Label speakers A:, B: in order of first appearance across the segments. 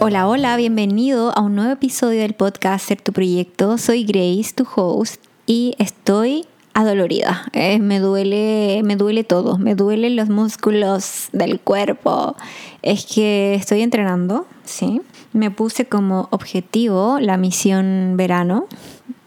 A: Hola, hola, bienvenido a un nuevo episodio del podcast Ser tu Proyecto. Soy Grace, tu host, y estoy adolorida. Eh, me duele, me duele todo, me duelen los músculos del cuerpo. Es que estoy entrenando, sí. Me puse como objetivo la misión verano.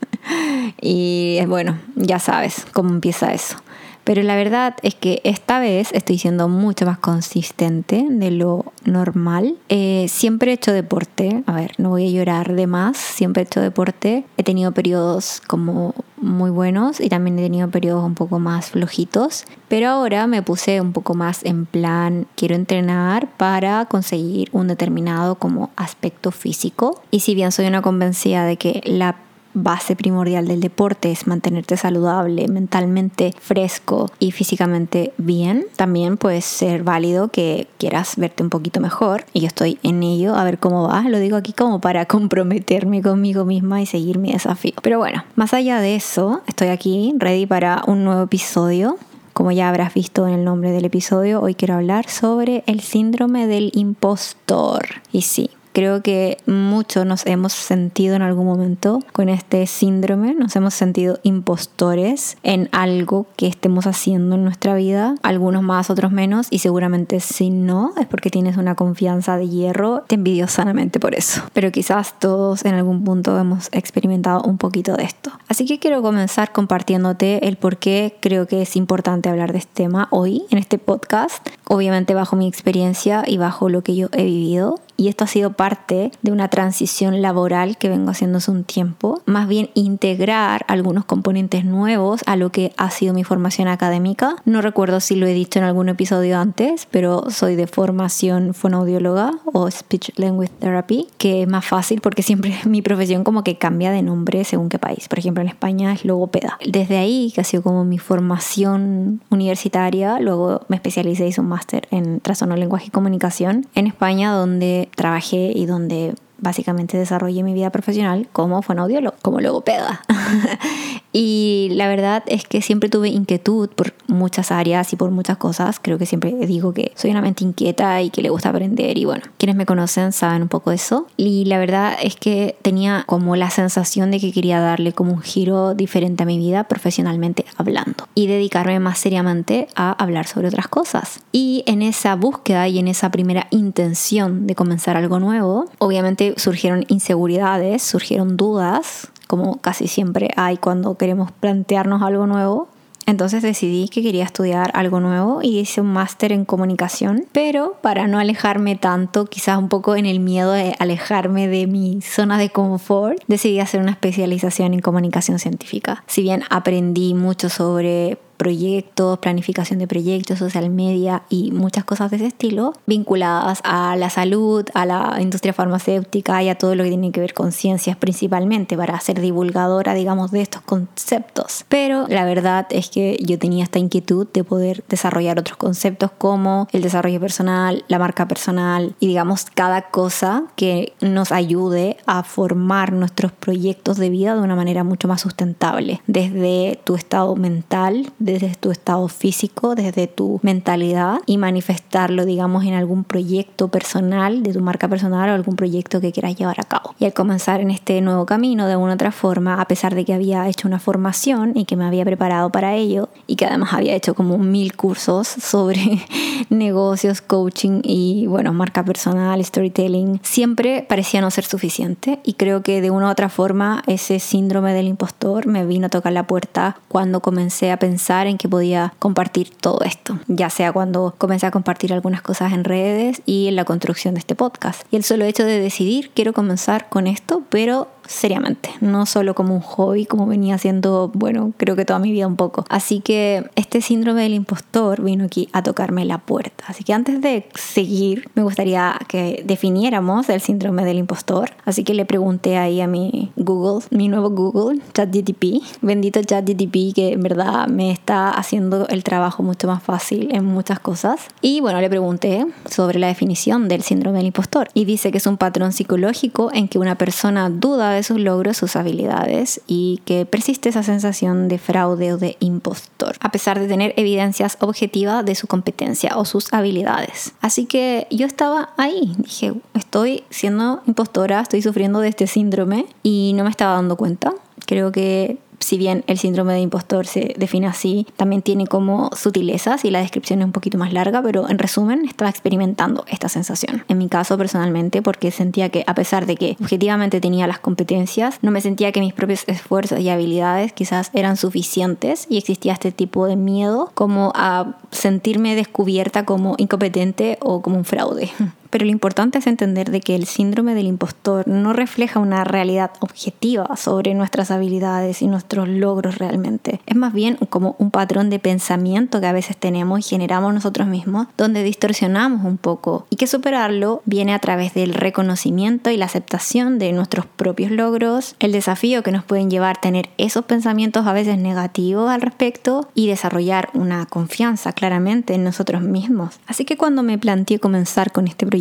A: y bueno, ya sabes cómo empieza eso. Pero la verdad es que esta vez estoy siendo mucho más consistente de lo normal. Eh, siempre he hecho deporte, a ver, no voy a llorar de más, siempre he hecho deporte. He tenido periodos como muy buenos y también he tenido periodos un poco más flojitos. Pero ahora me puse un poco más en plan, quiero entrenar para conseguir un determinado como aspecto físico. Y si bien soy una convencida de que la base primordial del deporte es mantenerte saludable, mentalmente fresco y físicamente bien, también puede ser válido que quieras verte un poquito mejor y yo estoy en ello a ver cómo va. Lo digo aquí como para comprometerme conmigo misma y seguir mi desafío. Pero bueno, más allá de eso, estoy aquí ready para un nuevo episodio. Como ya habrás visto en el nombre del episodio, hoy quiero hablar sobre el síndrome del impostor. Y sí, Creo que muchos nos hemos sentido en algún momento con este síndrome, nos hemos sentido impostores en algo que estemos haciendo en nuestra vida, algunos más, otros menos, y seguramente si no, es porque tienes una confianza de hierro, te envidio sanamente por eso. Pero quizás todos en algún punto hemos experimentado un poquito de esto. Así que quiero comenzar compartiéndote el por qué creo que es importante hablar de este tema hoy en este podcast, obviamente bajo mi experiencia y bajo lo que yo he vivido y esto ha sido parte de una transición laboral que vengo haciendo hace un tiempo, más bien integrar algunos componentes nuevos a lo que ha sido mi formación académica. No recuerdo si lo he dicho en algún episodio antes, pero soy de formación fonoaudióloga o speech language therapy, que es más fácil porque siempre mi profesión como que cambia de nombre según qué país. Por ejemplo, en España es logopeda. Desde ahí, que ha sido como mi formación universitaria, luego me especialicé, hice un máster en trastorno lenguaje y comunicación en España, donde trabajé y donde básicamente desarrollé mi vida profesional como fonoaudiólogo, como logopeda. y la verdad es que siempre tuve inquietud por muchas áreas y por muchas cosas. Creo que siempre digo que soy una mente inquieta y que le gusta aprender y bueno, quienes me conocen saben un poco eso. Y la verdad es que tenía como la sensación de que quería darle como un giro diferente a mi vida profesionalmente hablando y dedicarme más seriamente a hablar sobre otras cosas. Y en esa búsqueda y en esa primera intención de comenzar algo nuevo, obviamente surgieron inseguridades, surgieron dudas, como casi siempre hay cuando queremos plantearnos algo nuevo. Entonces decidí que quería estudiar algo nuevo y hice un máster en comunicación, pero para no alejarme tanto, quizás un poco en el miedo de alejarme de mi zona de confort, decidí hacer una especialización en comunicación científica. Si bien aprendí mucho sobre proyectos, planificación de proyectos, social media y muchas cosas de ese estilo vinculadas a la salud, a la industria farmacéutica y a todo lo que tiene que ver con ciencias principalmente para ser divulgadora, digamos, de estos conceptos. Pero la verdad es que yo tenía esta inquietud de poder desarrollar otros conceptos como el desarrollo personal, la marca personal y digamos cada cosa que nos ayude a formar nuestros proyectos de vida de una manera mucho más sustentable, desde tu estado mental, desde tu estado físico, desde tu mentalidad y manifestarlo, digamos, en algún proyecto personal, de tu marca personal o algún proyecto que quieras llevar a cabo. Y al comenzar en este nuevo camino, de una otra forma, a pesar de que había hecho una formación y que me había preparado para ello y que además había hecho como mil cursos sobre negocios, coaching y, bueno, marca personal, storytelling, siempre parecía no ser suficiente y creo que de una u otra forma ese síndrome del impostor me vino a tocar la puerta cuando comencé a pensar en que podía compartir todo esto, ya sea cuando comencé a compartir algunas cosas en redes y en la construcción de este podcast. Y el solo hecho de decidir, quiero comenzar con esto, pero seriamente, no solo como un hobby, como venía haciendo, bueno, creo que toda mi vida un poco. Así que este síndrome del impostor vino aquí a tocarme la puerta. Así que antes de seguir, me gustaría que definiéramos el síndrome del impostor. Así que le pregunté ahí a mi Google, mi nuevo Google, ChatGTP, bendito ChatGTP que en verdad me está haciendo el trabajo mucho más fácil en muchas cosas. Y bueno, le pregunté sobre la definición del síndrome del impostor y dice que es un patrón psicológico en que una persona duda de sus logros, sus habilidades y que persiste esa sensación de fraude o de impostor, a pesar de tener evidencias objetivas de su competencia o sus habilidades. Así que yo estaba ahí, dije, estoy siendo impostora, estoy sufriendo de este síndrome y no me estaba dando cuenta. Creo que si bien el síndrome de impostor se define así, también tiene como sutilezas y la descripción es un poquito más larga, pero en resumen estaba experimentando esta sensación. En mi caso personalmente, porque sentía que a pesar de que objetivamente tenía las competencias, no me sentía que mis propios esfuerzos y habilidades quizás eran suficientes y existía este tipo de miedo como a sentirme descubierta como incompetente o como un fraude. Pero lo importante es entender de que el síndrome del impostor no refleja una realidad objetiva sobre nuestras habilidades y nuestros logros realmente. Es más bien como un patrón de pensamiento que a veces tenemos y generamos nosotros mismos, donde distorsionamos un poco y que superarlo viene a través del reconocimiento y la aceptación de nuestros propios logros, el desafío que nos pueden llevar a tener esos pensamientos a veces negativos al respecto y desarrollar una confianza claramente en nosotros mismos. Así que cuando me planteé comenzar con este proyecto,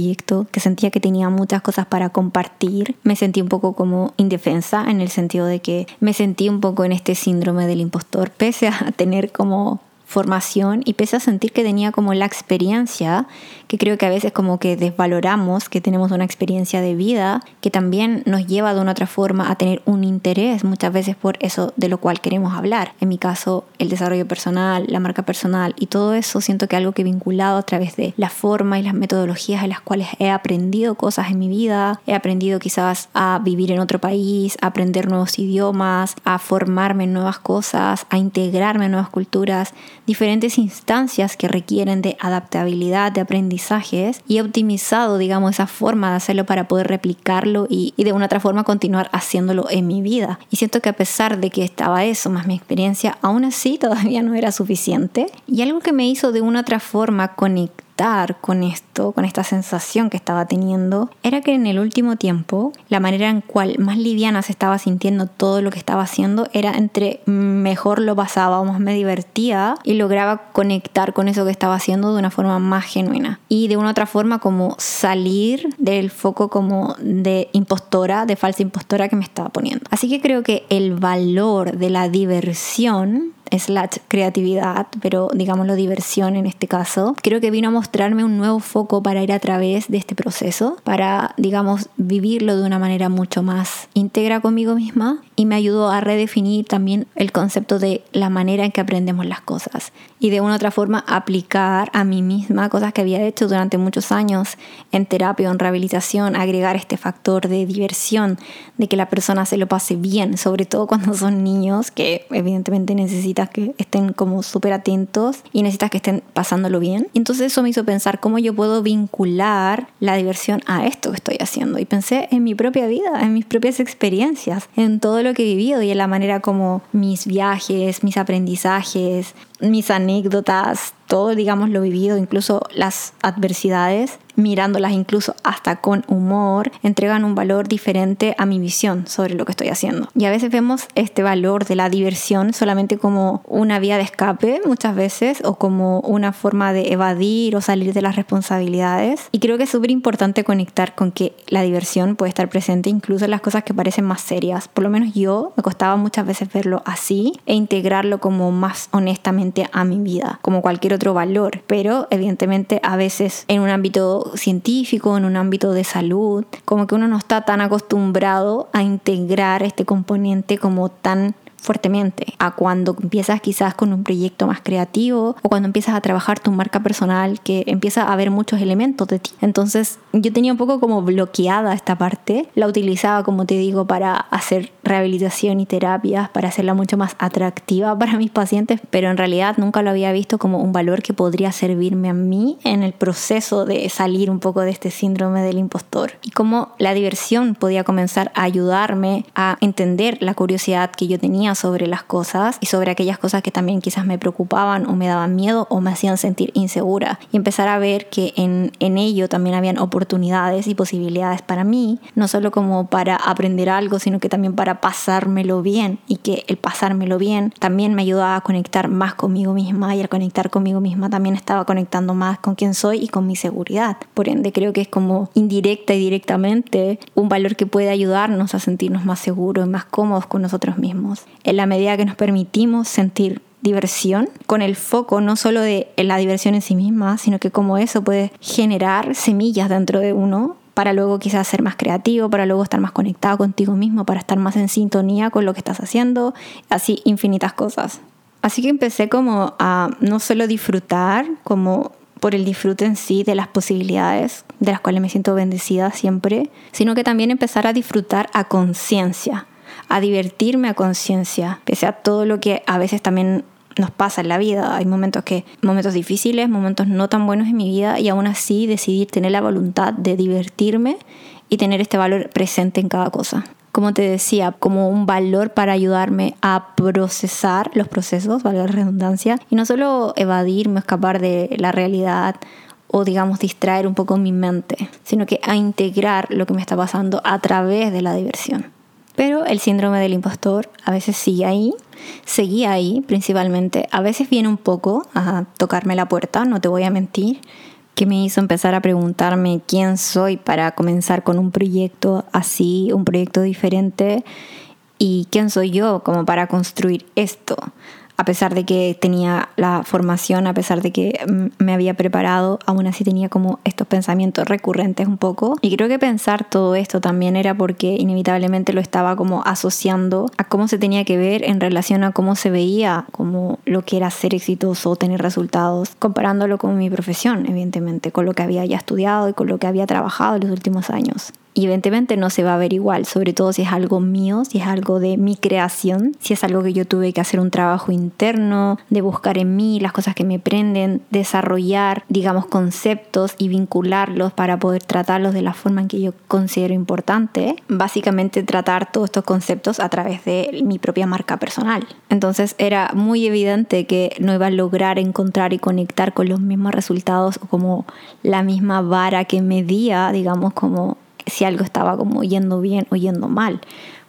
A: que sentía que tenía muchas cosas para compartir. Me sentí un poco como indefensa en el sentido de que me sentí un poco en este síndrome del impostor, pese a tener como formación y pese a sentir que tenía como la experiencia, que creo que a veces como que desvaloramos que tenemos una experiencia de vida que también nos lleva de una otra forma a tener un interés muchas veces por eso de lo cual queremos hablar. En mi caso, el desarrollo personal, la marca personal y todo eso siento que algo que he vinculado a través de la forma y las metodologías en las cuales he aprendido cosas en mi vida, he aprendido quizás a vivir en otro país, a aprender nuevos idiomas, a formarme en nuevas cosas, a integrarme en nuevas culturas diferentes instancias que requieren de adaptabilidad, de aprendizajes y he optimizado, digamos, esa forma de hacerlo para poder replicarlo y, de una otra forma continuar haciéndolo en mi vida. Y siento que a pesar de que estaba eso, más mi experiencia, aún así todavía no era suficiente. Y algo que me hizo de una otra forma conectar con esto, con esta sensación que estaba teniendo, era que en el último tiempo la manera en cual más liviana se estaba sintiendo todo lo que estaba haciendo era entre mejor lo pasaba o más me divertía y lograba conectar con eso que estaba haciendo de una forma más genuina. Y de una otra forma como salir del foco como de impostora, de falsa impostora que me estaba poniendo. Así que creo que el valor de la diversión slash creatividad, pero digámoslo diversión en este caso, creo que vino a mostrarme un nuevo foco para ir a través de este proceso, para, digamos, vivirlo de una manera mucho más íntegra conmigo misma y me ayudó a redefinir también el concepto de la manera en que aprendemos las cosas y de una otra forma aplicar a mí misma cosas que había hecho durante muchos años en terapia o en rehabilitación, agregar este factor de diversión, de que la persona se lo pase bien, sobre todo cuando son niños que evidentemente necesitan que estén como súper atentos y necesitas que estén pasándolo bien. Entonces eso me hizo pensar cómo yo puedo vincular la diversión a esto que estoy haciendo. Y pensé en mi propia vida, en mis propias experiencias, en todo lo que he vivido y en la manera como mis viajes, mis aprendizajes, mis anécdotas, todo, digamos, lo vivido, incluso las adversidades, mirándolas incluso hasta con humor, entregan un valor diferente a mi visión sobre lo que estoy haciendo. Y a veces vemos este valor de la diversión solamente como una vía de escape muchas veces o como una forma de evadir o salir de las responsabilidades. Y creo que es súper importante conectar con que la diversión puede estar presente incluso en las cosas que parecen más serias. Por lo menos yo me costaba muchas veces verlo así e integrarlo como más honestamente a mi vida, como cualquier otro valor. Pero evidentemente a veces en un ámbito científico, en un ámbito de salud, como que uno no está tan acostumbrado a integrar este componente como tan fuertemente a cuando empiezas quizás con un proyecto más creativo o cuando empiezas a trabajar tu marca personal que empieza a haber muchos elementos de ti. Entonces yo tenía un poco como bloqueada esta parte, la utilizaba como te digo para hacer rehabilitación y terapias, para hacerla mucho más atractiva para mis pacientes, pero en realidad nunca lo había visto como un valor que podría servirme a mí en el proceso de salir un poco de este síndrome del impostor. Y cómo la diversión podía comenzar a ayudarme a entender la curiosidad que yo tenía sobre las cosas y sobre aquellas cosas que también quizás me preocupaban o me daban miedo o me hacían sentir insegura. Y empezar a ver que en, en ello también habían oportunidades y posibilidades para mí, no solo como para aprender algo, sino que también para pasármelo bien y que el pasármelo bien también me ayudaba a conectar más conmigo misma y al conectar conmigo misma también estaba conectando más con quién soy y con mi seguridad. Por ende creo que es como indirecta y directamente un valor que puede ayudarnos a sentirnos más seguros y más cómodos con nosotros mismos. En la medida que nos permitimos sentir diversión con el foco no solo de la diversión en sí misma, sino que como eso puede generar semillas dentro de uno para luego quizás ser más creativo, para luego estar más conectado contigo mismo, para estar más en sintonía con lo que estás haciendo, así infinitas cosas. Así que empecé como a no solo disfrutar, como por el disfrute en sí de las posibilidades de las cuales me siento bendecida siempre, sino que también empezar a disfrutar a conciencia, a divertirme a conciencia, pese a todo lo que a veces también nos pasa en la vida. Hay momentos que momentos difíciles, momentos no tan buenos en mi vida y aún así decidir tener la voluntad de divertirme y tener este valor presente en cada cosa. Como te decía, como un valor para ayudarme a procesar los procesos, valga la redundancia, y no solo evadirme, escapar de la realidad o digamos distraer un poco mi mente, sino que a integrar lo que me está pasando a través de la diversión. Pero el síndrome del impostor a veces sigue ahí, seguía ahí principalmente. A veces viene un poco a tocarme la puerta, no te voy a mentir, que me hizo empezar a preguntarme quién soy para comenzar con un proyecto así, un proyecto diferente, y quién soy yo como para construir esto a pesar de que tenía la formación, a pesar de que mm, me había preparado, aún así tenía como estos pensamientos recurrentes un poco. Y creo que pensar todo esto también era porque inevitablemente lo estaba como asociando a cómo se tenía que ver en relación a cómo se veía como lo que era ser exitoso o tener resultados, comparándolo con mi profesión, evidentemente, con lo que había ya estudiado y con lo que había trabajado en los últimos años y evidentemente no se va a ver igual, sobre todo si es algo mío, si es algo de mi creación, si es algo que yo tuve que hacer un trabajo interno, de buscar en mí las cosas que me prenden, desarrollar, digamos, conceptos y vincularlos para poder tratarlos de la forma en que yo considero importante. Básicamente tratar todos estos conceptos a través de mi propia marca personal. Entonces era muy evidente que no iba a lograr encontrar y conectar con los mismos resultados o como la misma vara que medía, digamos, como si algo estaba como yendo bien o yendo mal,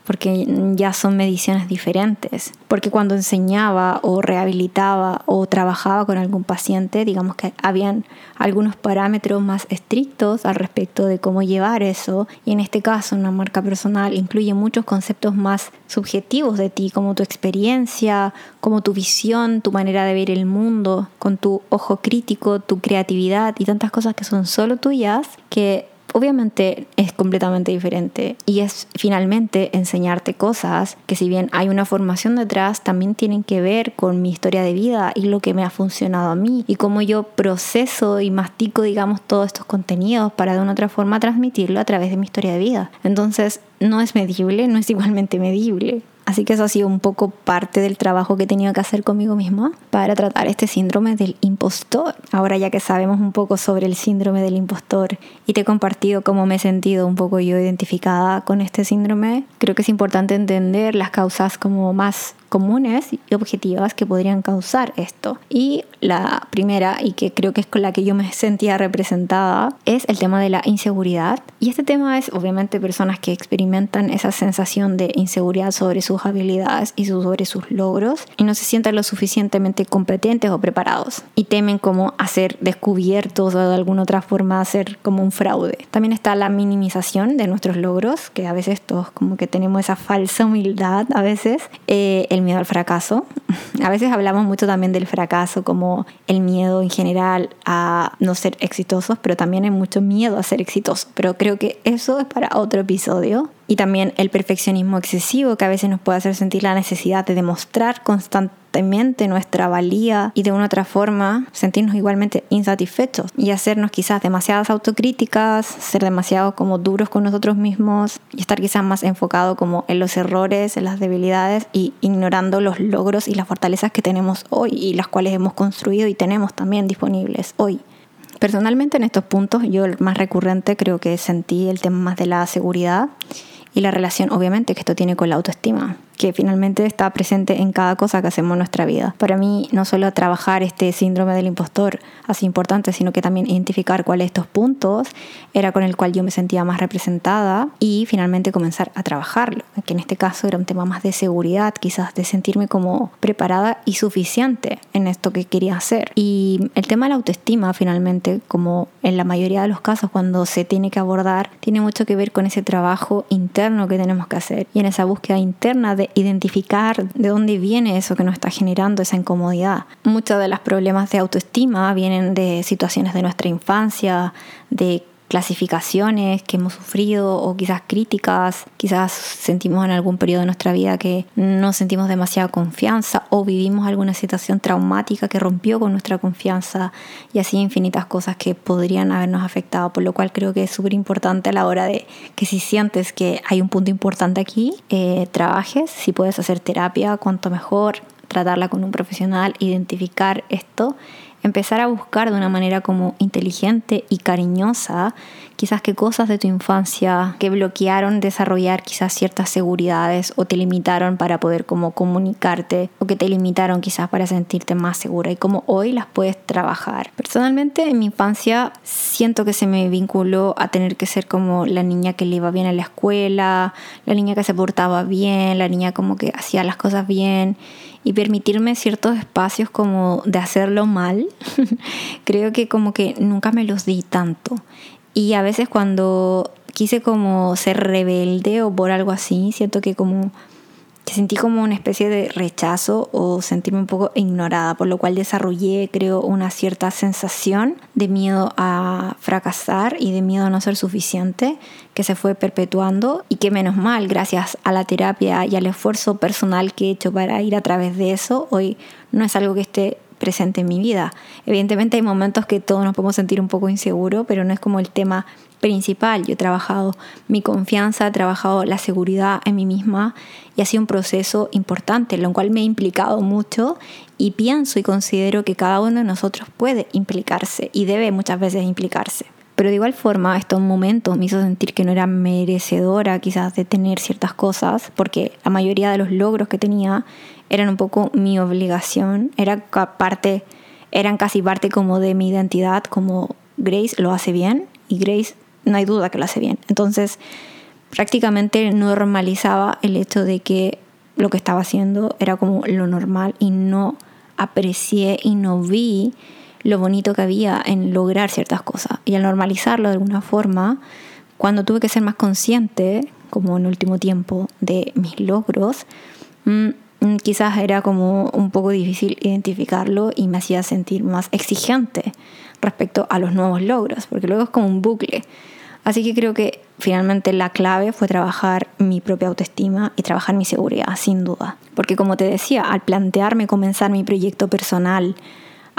A: porque ya son mediciones diferentes. Porque cuando enseñaba o rehabilitaba o trabajaba con algún paciente, digamos que habían algunos parámetros más estrictos al respecto de cómo llevar eso. Y en este caso, una marca personal incluye muchos conceptos más subjetivos de ti, como tu experiencia, como tu visión, tu manera de ver el mundo, con tu ojo crítico, tu creatividad y tantas cosas que son solo tuyas que obviamente es completamente diferente y es finalmente enseñarte cosas que si bien hay una formación detrás, también tienen que ver con mi historia de vida y lo que me ha funcionado a mí y cómo yo proceso y mastico, digamos, todos estos contenidos para de una otra forma transmitirlo a través de mi historia de vida. Entonces, no es medible, no es igualmente medible. Así que eso ha sido un poco parte del trabajo que he tenido que hacer conmigo misma para tratar este síndrome del impostor. Ahora ya que sabemos un poco sobre el síndrome del impostor y te he compartido cómo me he sentido un poco yo identificada con este síndrome, creo que es importante entender las causas como más comunes y objetivas que podrían causar esto. Y la primera, y que creo que es con la que yo me sentía representada, es el tema de la inseguridad. Y este tema es obviamente personas que experimentan esa sensación de inseguridad sobre sus habilidades y sobre sus logros y no se sienten lo suficientemente competentes o preparados y temen como hacer descubiertos o de alguna otra forma hacer como un fraude. También está la minimización de nuestros logros, que a veces todos como que tenemos esa falsa humildad a veces. Eh, el miedo al fracaso. A veces hablamos mucho también del fracaso como el miedo en general a no ser exitosos, pero también hay mucho miedo a ser exitosos. Pero creo que eso es para otro episodio y también el perfeccionismo excesivo que a veces nos puede hacer sentir la necesidad de demostrar constantemente nuestra valía y de una otra forma sentirnos igualmente insatisfechos y hacernos quizás demasiadas autocríticas, ser demasiado como duros con nosotros mismos y estar quizás más enfocado como en los errores, en las debilidades y ignorando los logros y las fortalezas que tenemos hoy y las cuales hemos construido y tenemos también disponibles hoy. Personalmente en estos puntos yo el más recurrente creo que sentí el tema más de la seguridad y la relación obviamente que esto tiene con la autoestima, que finalmente está presente en cada cosa que hacemos en nuestra vida. Para mí, no solo trabajar este síndrome del impostor así importante, sino que también identificar cuáles estos puntos era con el cual yo me sentía más representada y finalmente comenzar a trabajarlo, que en este caso era un tema más de seguridad, quizás de sentirme como preparada y suficiente en esto que quería hacer. Y el tema de la autoestima, finalmente, como en la mayoría de los casos cuando se tiene que abordar, tiene mucho que ver con ese trabajo interno que tenemos que hacer y en esa búsqueda interna de identificar de dónde viene eso que nos está generando esa incomodidad. Muchos de los problemas de autoestima vienen de situaciones de nuestra infancia, de clasificaciones que hemos sufrido o quizás críticas, quizás sentimos en algún periodo de nuestra vida que no sentimos demasiada confianza o vivimos alguna situación traumática que rompió con nuestra confianza y así infinitas cosas que podrían habernos afectado, por lo cual creo que es súper importante a la hora de que si sientes que hay un punto importante aquí, eh, trabajes, si puedes hacer terapia, cuanto mejor, tratarla con un profesional, identificar esto empezar a buscar de una manera como inteligente y cariñosa quizás qué cosas de tu infancia que bloquearon desarrollar quizás ciertas seguridades o te limitaron para poder como comunicarte o que te limitaron quizás para sentirte más segura y cómo hoy las puedes trabajar. Personalmente en mi infancia siento que se me vinculó a tener que ser como la niña que le iba bien a la escuela, la niña que se portaba bien, la niña como que hacía las cosas bien y permitirme ciertos espacios como de hacerlo mal, creo que como que nunca me los di tanto. Y a veces cuando quise como ser rebelde o por algo así, siento que como sentí como una especie de rechazo o sentirme un poco ignorada, por lo cual desarrollé, creo, una cierta sensación de miedo a fracasar y de miedo a no ser suficiente, que se fue perpetuando y que menos mal, gracias a la terapia y al esfuerzo personal que he hecho para ir a través de eso, hoy no es algo que esté presente en mi vida. Evidentemente hay momentos que todos nos podemos sentir un poco inseguros, pero no es como el tema principal. Yo he trabajado mi confianza, he trabajado la seguridad en mí misma y ha sido un proceso importante, lo cual me he implicado mucho y pienso y considero que cada uno de nosotros puede implicarse y debe muchas veces implicarse. Pero de igual forma, estos momentos me hizo sentir que no era merecedora quizás de tener ciertas cosas, porque la mayoría de los logros que tenía eran un poco mi obligación, era parte, eran casi parte como de mi identidad, como Grace lo hace bien y Grace no hay duda que lo hace bien. Entonces, prácticamente normalizaba el hecho de que lo que estaba haciendo era como lo normal y no aprecié y no vi lo bonito que había en lograr ciertas cosas. Y al normalizarlo de alguna forma, cuando tuve que ser más consciente, como en último tiempo, de mis logros, mm, quizás era como un poco difícil identificarlo y me hacía sentir más exigente respecto a los nuevos logros, porque luego es como un bucle. Así que creo que finalmente la clave fue trabajar mi propia autoestima y trabajar mi seguridad, sin duda. Porque como te decía, al plantearme comenzar mi proyecto personal,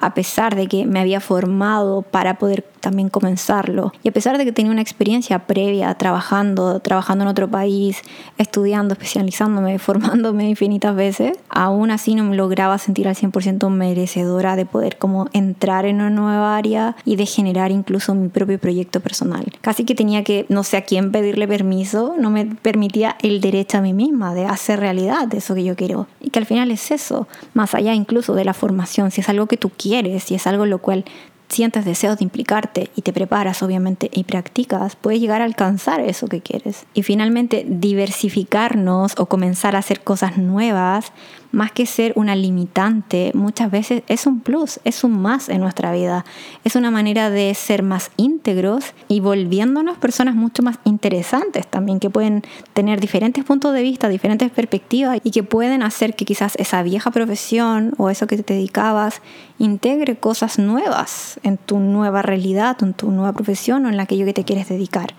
A: a pesar de que me había formado para poder también comenzarlo. Y a pesar de que tenía una experiencia previa trabajando, trabajando en otro país, estudiando, especializándome, formándome infinitas veces, aún así no me lograba sentir al 100% merecedora de poder como entrar en una nueva área y de generar incluso mi propio proyecto personal. Casi que tenía que, no sé a quién pedirle permiso, no me permitía el derecho a mí misma de hacer realidad eso que yo quiero. Y que al final es eso, más allá incluso de la formación, si es algo que tú quieres, si es algo lo cual sientes deseos de implicarte y te preparas obviamente y practicas, puedes llegar a alcanzar eso que quieres. Y finalmente, diversificarnos o comenzar a hacer cosas nuevas más que ser una limitante, muchas veces es un plus, es un más en nuestra vida. Es una manera de ser más íntegros y volviéndonos personas mucho más interesantes también, que pueden tener diferentes puntos de vista, diferentes perspectivas y que pueden hacer que quizás esa vieja profesión o eso que te dedicabas integre cosas nuevas en tu nueva realidad, en tu nueva profesión o en aquello que te quieres dedicar.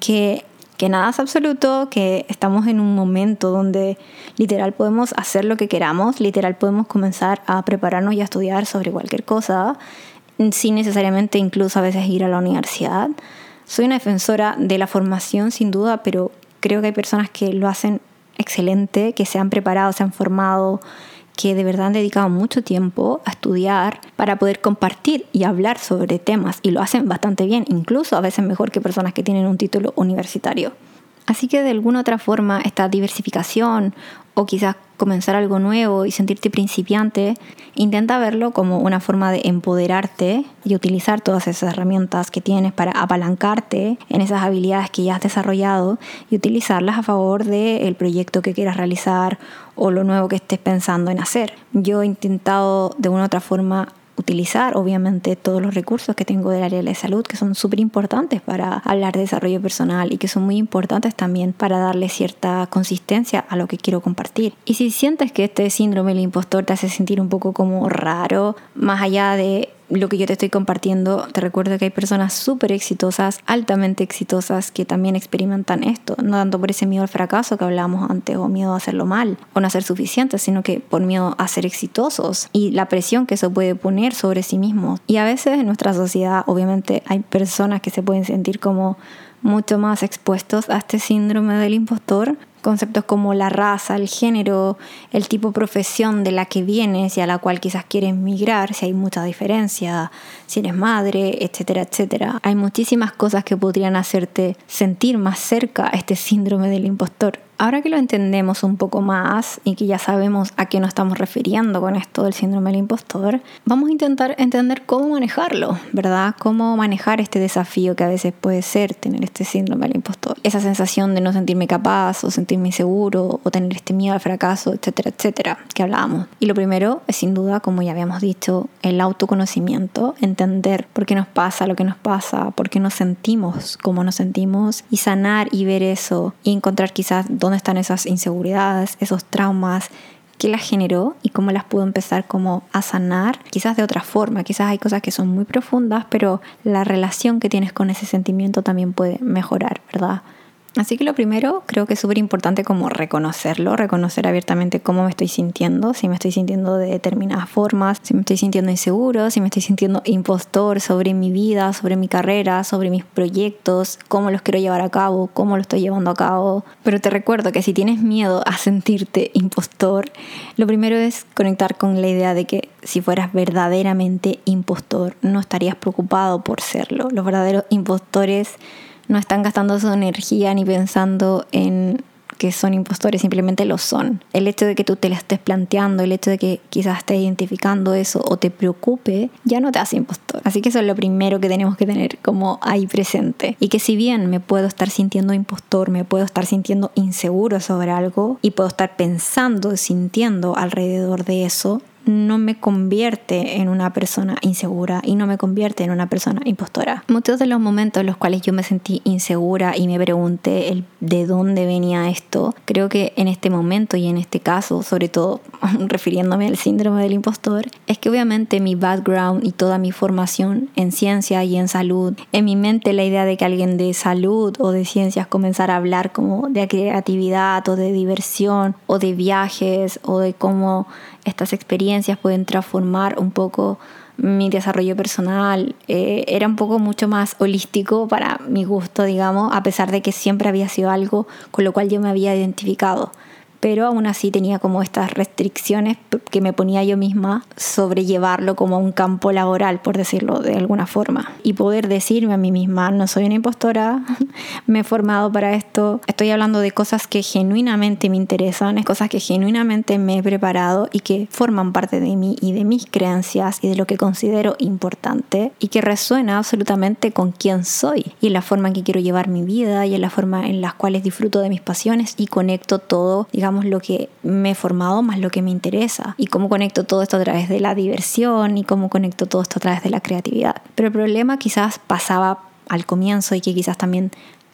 A: Que que nada es absoluto, que estamos en un momento donde literal podemos hacer lo que queramos, literal podemos comenzar a prepararnos y a estudiar sobre cualquier cosa, sin necesariamente incluso a veces ir a la universidad. Soy una defensora de la formación sin duda, pero creo que hay personas que lo hacen excelente, que se han preparado, se han formado, que de verdad han dedicado mucho tiempo a estudiar para poder compartir y hablar sobre temas y lo hacen bastante bien, incluso a veces mejor que personas que tienen un título universitario. Así que de alguna otra forma esta diversificación o quizás comenzar algo nuevo y sentirte principiante, intenta verlo como una forma de empoderarte y utilizar todas esas herramientas que tienes para apalancarte en esas habilidades que ya has desarrollado y utilizarlas a favor del proyecto que quieras realizar o lo nuevo que estés pensando en hacer. Yo he intentado de una u otra forma utilizar obviamente todos los recursos que tengo del área de la salud que son súper importantes para hablar de desarrollo personal y que son muy importantes también para darle cierta consistencia a lo que quiero compartir. Y si sientes que este síndrome del impostor te hace sentir un poco como raro, más allá de lo que yo te estoy compartiendo, te recuerdo que hay personas súper exitosas, altamente exitosas, que también experimentan esto, no tanto por ese miedo al fracaso que hablábamos antes, o miedo a hacerlo mal, o no ser suficientes, sino que por miedo a ser exitosos y la presión que eso puede poner sobre sí mismos. Y a veces en nuestra sociedad, obviamente, hay personas que se pueden sentir como mucho más expuestos a este síndrome del impostor conceptos como la raza, el género, el tipo de profesión de la que vienes y a la cual quizás quieres migrar, si hay mucha diferencia, si eres madre, etcétera, etcétera. Hay muchísimas cosas que podrían hacerte sentir más cerca a este síndrome del impostor. Ahora que lo entendemos un poco más y que ya sabemos a qué nos estamos refiriendo con esto del síndrome del impostor, vamos a intentar entender cómo manejarlo, ¿verdad? Cómo manejar este desafío que a veces puede ser tener este síndrome del impostor. Esa sensación de no sentirme capaz o sentirme inseguro o tener este miedo al fracaso, etcétera, etcétera, que hablábamos. Y lo primero es sin duda, como ya habíamos dicho, el autoconocimiento, entender por qué nos pasa lo que nos pasa, por qué nos sentimos como nos sentimos y sanar y ver eso y encontrar quizás dónde están esas inseguridades, esos traumas, qué las generó y cómo las pudo empezar como a sanar, quizás de otra forma, quizás hay cosas que son muy profundas, pero la relación que tienes con ese sentimiento también puede mejorar, ¿verdad? Así que lo primero creo que es súper importante como reconocerlo, reconocer abiertamente cómo me estoy sintiendo, si me estoy sintiendo de determinadas formas, si me estoy sintiendo inseguro, si me estoy sintiendo impostor sobre mi vida, sobre mi carrera, sobre mis proyectos, cómo los quiero llevar a cabo, cómo lo estoy llevando a cabo. Pero te recuerdo que si tienes miedo a sentirte impostor, lo primero es conectar con la idea de que si fueras verdaderamente impostor, no estarías preocupado por serlo. Los verdaderos impostores no están gastando su energía ni pensando en que son impostores, simplemente lo son. El hecho de que tú te la estés planteando, el hecho de que quizás estés identificando eso o te preocupe, ya no te hace impostor. Así que eso es lo primero que tenemos que tener como ahí presente. Y que si bien me puedo estar sintiendo impostor, me puedo estar sintiendo inseguro sobre algo y puedo estar pensando, sintiendo alrededor de eso, no me convierte en una persona insegura y no me convierte en una persona impostora. Muchos de los momentos en los cuales yo me sentí insegura y me pregunté el de dónde venía esto, creo que en este momento y en este caso, sobre todo refiriéndome al síndrome del impostor, es que obviamente mi background y toda mi formación en ciencia y en salud, en mi mente la idea de que alguien de salud o de ciencias comenzara a hablar como de creatividad o de diversión o de viajes o de cómo estas experiencias pueden transformar un poco mi desarrollo personal. Eh, era un poco mucho más holístico para mi gusto, digamos, a pesar de que siempre había sido algo con lo cual yo me había identificado pero aún así tenía como estas restricciones que me ponía yo misma sobre llevarlo como un campo laboral, por decirlo de alguna forma. Y poder decirme a mí misma, no soy una impostora, me he formado para esto, estoy hablando de cosas que genuinamente me interesan, cosas que genuinamente me he preparado y que forman parte de mí y de mis creencias y de lo que considero importante y que resuena absolutamente con quién soy y la forma en que quiero llevar mi vida y en la forma en las cuales disfruto de mis pasiones y conecto todo, digamos, lo que me he formado más lo que me interesa y cómo conecto todo esto a través de la diversión y cómo conecto todo esto a través de la creatividad. Pero el problema quizás pasaba al comienzo y que quizás también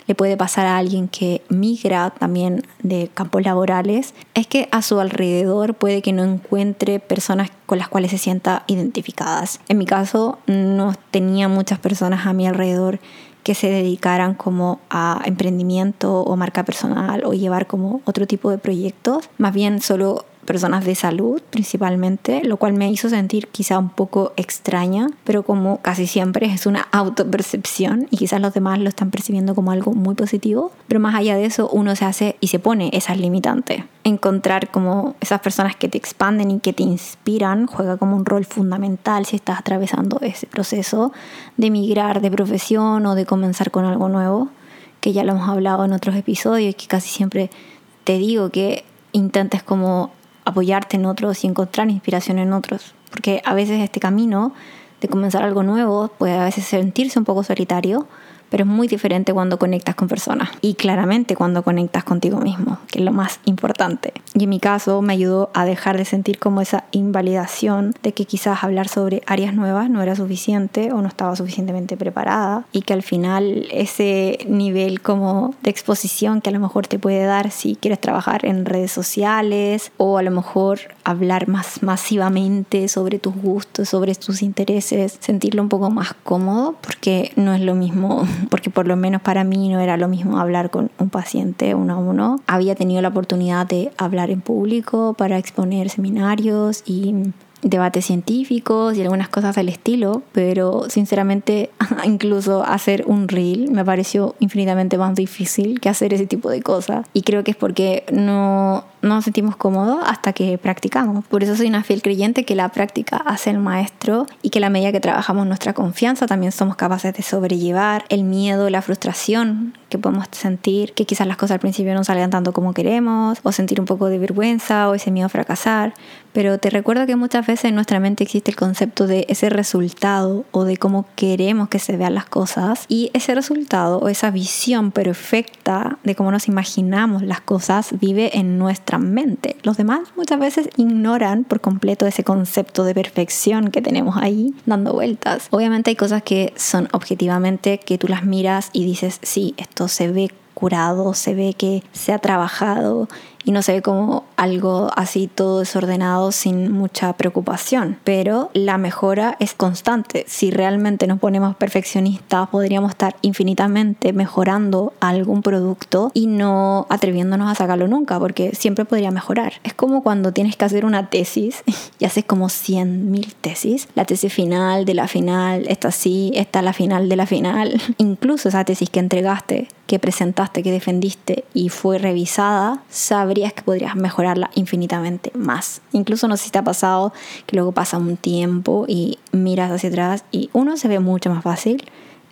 A: le puede pasar a alguien que migra también de campos laborales, es que a su alrededor puede que no encuentre personas con las cuales se sienta identificadas. En mi caso, no tenía muchas personas a mi alrededor que se dedicaran como a emprendimiento o marca personal o llevar como otro tipo de proyectos, más bien solo personas de salud principalmente, lo cual me hizo sentir quizá un poco extraña, pero como casi siempre es una autopercepción y quizás los demás lo están percibiendo como algo muy positivo, pero más allá de eso uno se hace y se pone esas limitantes. Encontrar como esas personas que te expanden y que te inspiran juega como un rol fundamental si estás atravesando ese proceso de migrar de profesión o de comenzar con algo nuevo, que ya lo hemos hablado en otros episodios y que casi siempre te digo que intentes como apoyarte en otros y encontrar inspiración en otros. Porque a veces este camino de comenzar algo nuevo puede a veces sentirse un poco solitario, pero es muy diferente cuando conectas con personas y claramente cuando conectas contigo mismo, que es lo más importante. Y en mi caso me ayudó a dejar de sentir como esa invalidación de que quizás hablar sobre áreas nuevas no era suficiente o no estaba suficientemente preparada y que al final ese nivel como de exposición que a lo mejor te puede dar si quieres trabajar en redes sociales o a lo mejor hablar más masivamente sobre tus gustos, sobre tus intereses, sentirlo un poco más cómodo porque no es lo mismo porque por lo menos para mí no era lo mismo hablar con un paciente uno a uno. Había tenido la oportunidad de hablar en público para exponer seminarios y debates científicos y algunas cosas del estilo, pero sinceramente incluso hacer un reel me pareció infinitamente más difícil que hacer ese tipo de cosas. Y creo que es porque no, no nos sentimos cómodos hasta que practicamos. Por eso soy una fiel creyente que la práctica hace el maestro y que a la medida que trabajamos nuestra confianza también somos capaces de sobrellevar el miedo, la frustración que podemos sentir, que quizás las cosas al principio no salgan tanto como queremos, o sentir un poco de vergüenza o ese miedo a fracasar. Pero te recuerdo que muchas veces en nuestra mente existe el concepto de ese resultado o de cómo queremos que se vean las cosas. Y ese resultado o esa visión perfecta de cómo nos imaginamos las cosas vive en nuestra mente. Los demás muchas veces ignoran por completo ese concepto de perfección que tenemos ahí dando vueltas. Obviamente hay cosas que son objetivamente que tú las miras y dices, sí, esto se ve curado, se ve que se ha trabajado y no se ve como algo así todo desordenado sin mucha preocupación. Pero la mejora es constante. Si realmente nos ponemos perfeccionistas, podríamos estar infinitamente mejorando algún producto y no atreviéndonos a sacarlo nunca, porque siempre podría mejorar. Es como cuando tienes que hacer una tesis y haces como 100.000 tesis. La tesis final de la final, esta sí, esta la final de la final. Incluso esa tesis que entregaste, que presentaste, que defendiste y fue revisada, sabrías que podrías mejorarla infinitamente más. Incluso no sé si te ha pasado que luego pasa un tiempo y miras hacia atrás y uno se ve mucho más fácil,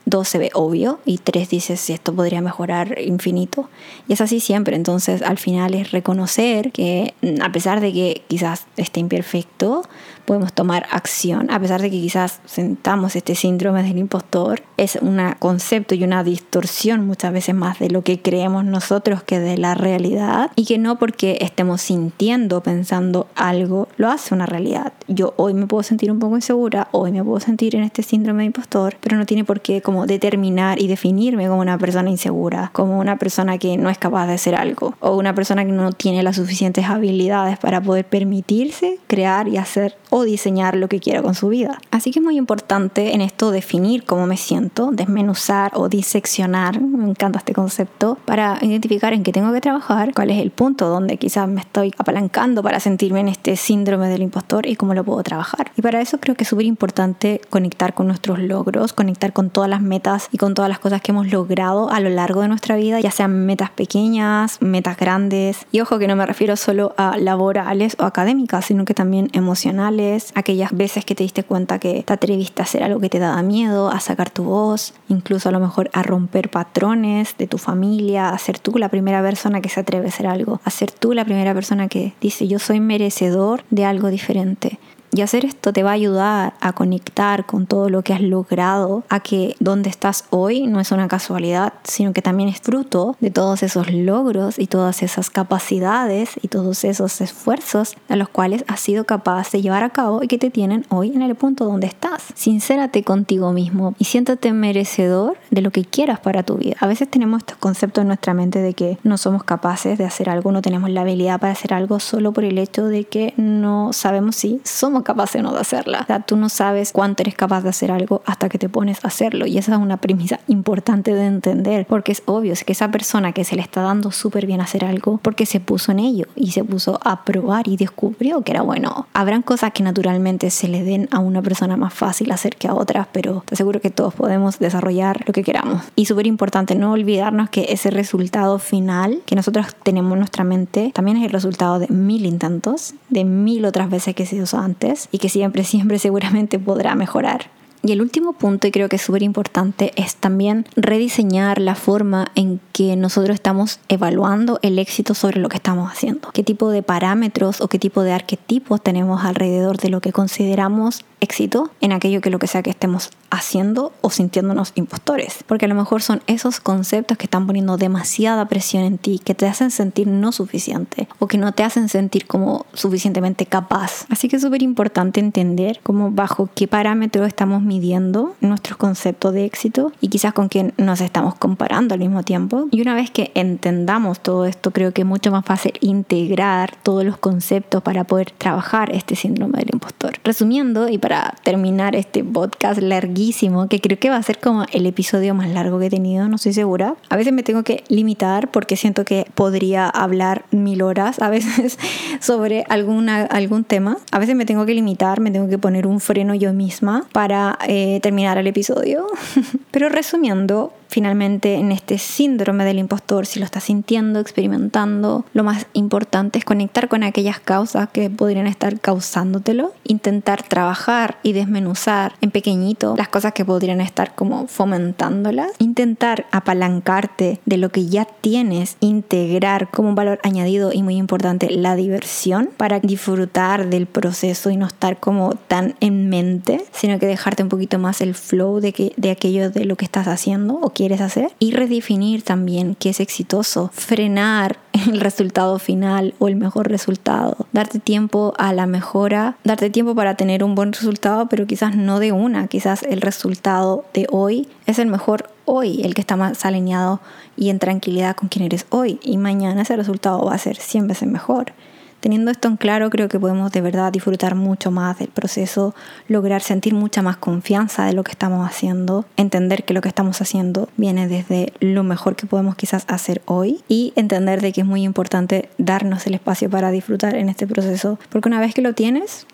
A: dos se ve obvio y tres dices si esto podría mejorar infinito. Y es así siempre, entonces al final es reconocer que mm, a pesar de que quizás esté imperfecto, podemos tomar acción, a pesar de que quizás sentamos este síndrome del impostor, es un concepto y una distorsión muchas veces más de lo que creemos nosotros que de la realidad y que no porque estemos sintiendo, pensando algo, lo hace una realidad. Yo hoy me puedo sentir un poco insegura, hoy me puedo sentir en este síndrome de impostor, pero no tiene por qué como determinar y definirme como una persona insegura, como una persona que no es capaz de hacer algo o una persona que no tiene las suficientes habilidades para poder permitirse crear y hacer diseñar lo que quiera con su vida. Así que es muy importante en esto definir cómo me siento, desmenuzar o diseccionar, me encanta este concepto, para identificar en qué tengo que trabajar, cuál es el punto donde quizás me estoy apalancando para sentirme en este síndrome del impostor y cómo lo puedo trabajar. Y para eso creo que es súper importante conectar con nuestros logros, conectar con todas las metas y con todas las cosas que hemos logrado a lo largo de nuestra vida, ya sean metas pequeñas, metas grandes. Y ojo que no me refiero solo a laborales o académicas, sino que también emocionales aquellas veces que te diste cuenta que te atreviste a hacer algo que te daba miedo, a sacar tu voz, incluso a lo mejor a romper patrones de tu familia, a ser tú la primera persona que se atreve a hacer algo, a ser tú la primera persona que dice yo soy merecedor de algo diferente. Y hacer esto te va a ayudar a conectar con todo lo que has logrado, a que donde estás hoy no es una casualidad, sino que también es fruto de todos esos logros y todas esas capacidades y todos esos esfuerzos a los cuales has sido capaz de llevar a cabo y que te tienen hoy en el punto donde estás. Sincérate contigo mismo y siéntate merecedor de lo que quieras para tu vida. A veces tenemos estos conceptos en nuestra mente de que no somos capaces de hacer algo, no tenemos la habilidad para hacer algo solo por el hecho de que no sabemos si somos capaz de no de hacerla. O sea, tú no sabes cuánto eres capaz de hacer algo hasta que te pones a hacerlo. Y esa es una premisa importante de entender, porque es obvio es que esa persona que se le está dando súper bien hacer algo, porque se puso en ello y se puso a probar y descubrió que era bueno. Habrán cosas que naturalmente se le den a una persona más fácil hacer que a otras, pero te aseguro que todos podemos desarrollar lo que queramos. Y súper importante no olvidarnos que ese resultado final que nosotros tenemos en nuestra mente también es el resultado de mil intentos, de mil otras veces que se usó antes y que siempre, siempre seguramente podrá mejorar. Y el último punto, y creo que es súper importante, es también rediseñar la forma en que nosotros estamos evaluando el éxito sobre lo que estamos haciendo. ¿Qué tipo de parámetros o qué tipo de arquetipos tenemos alrededor de lo que consideramos éxito en aquello que lo que sea que estemos haciendo o sintiéndonos impostores. Porque a lo mejor son esos conceptos que están poniendo demasiada presión en ti, que te hacen sentir no suficiente o que no te hacen sentir como suficientemente capaz. Así que es súper importante entender cómo bajo qué parámetro estamos midiendo nuestros conceptos de éxito y quizás con quién nos estamos comparando al mismo tiempo. Y una vez que entendamos todo esto, creo que es mucho más fácil integrar todos los conceptos para poder trabajar este síndrome del impostor. Resumiendo y terminar este podcast larguísimo, que creo que va a ser como el episodio más largo que he tenido, no estoy segura. A veces me tengo que limitar porque siento que podría hablar mil horas a veces sobre algún tema. A veces me tengo que limitar, me tengo que poner un freno yo misma para eh, terminar el episodio. Pero resumiendo, finalmente en este síndrome del impostor, si lo estás sintiendo, experimentando, lo más importante es conectar con aquellas causas que podrían estar causándotelo, intentar trabajar y desmenuzar en pequeñito las cosas que podrían estar como fomentándolas, intentar apalancarte de lo que ya tienes, integrar como un valor añadido y muy importante la diversión para disfrutar del proceso y no estar como tan en mente, sino que dejarte un poquito más el flow de, que, de aquello de lo que estás haciendo o quieres hacer y redefinir también qué es exitoso, frenar el resultado final o el mejor resultado, darte tiempo a la mejora, darte tiempo para tener un buen resultado, pero quizás no de una, quizás el resultado de hoy es el mejor hoy, el que está más alineado y en tranquilidad con quien eres hoy y mañana ese resultado va a ser 100 veces mejor. Teniendo esto en claro, creo que podemos de verdad disfrutar mucho más del proceso, lograr sentir mucha más confianza de lo que estamos haciendo, entender que lo que estamos haciendo viene desde lo mejor que podemos quizás hacer hoy y entender de que es muy importante darnos el espacio para disfrutar en este proceso, porque una vez que lo tienes,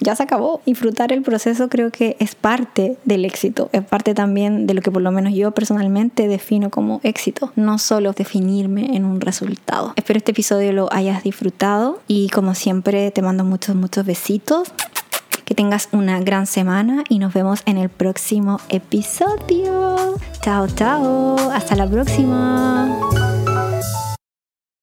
A: ya se acabó. Disfrutar el proceso creo que es parte del éxito, es parte también de lo que por lo menos yo personalmente defino como éxito, no solo definirme en un resultado. Espero este episodio lo hayas disfrutado y como siempre te mando muchos, muchos besitos. Que tengas una gran semana y nos vemos en el próximo episodio. Chao, chao. Hasta la próxima.